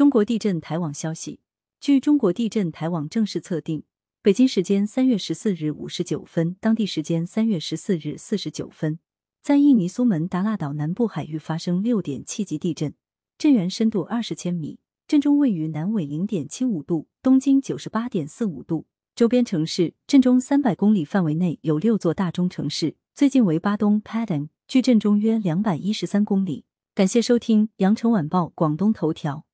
中国地震台网消息，据中国地震台网正式测定，北京时间三月十四日五十九分，当地时间三月十四日四十九分，在印尼苏门答腊岛南部海域发生六点七级地震，震源深度二十千米，震中位于南纬零点七五度，东经九十八点四五度，周边城市震中三百公里范围内有六座大中城市，最近为巴东 Padang，距震中约两百一十三公里。感谢收听羊城晚报广东头条。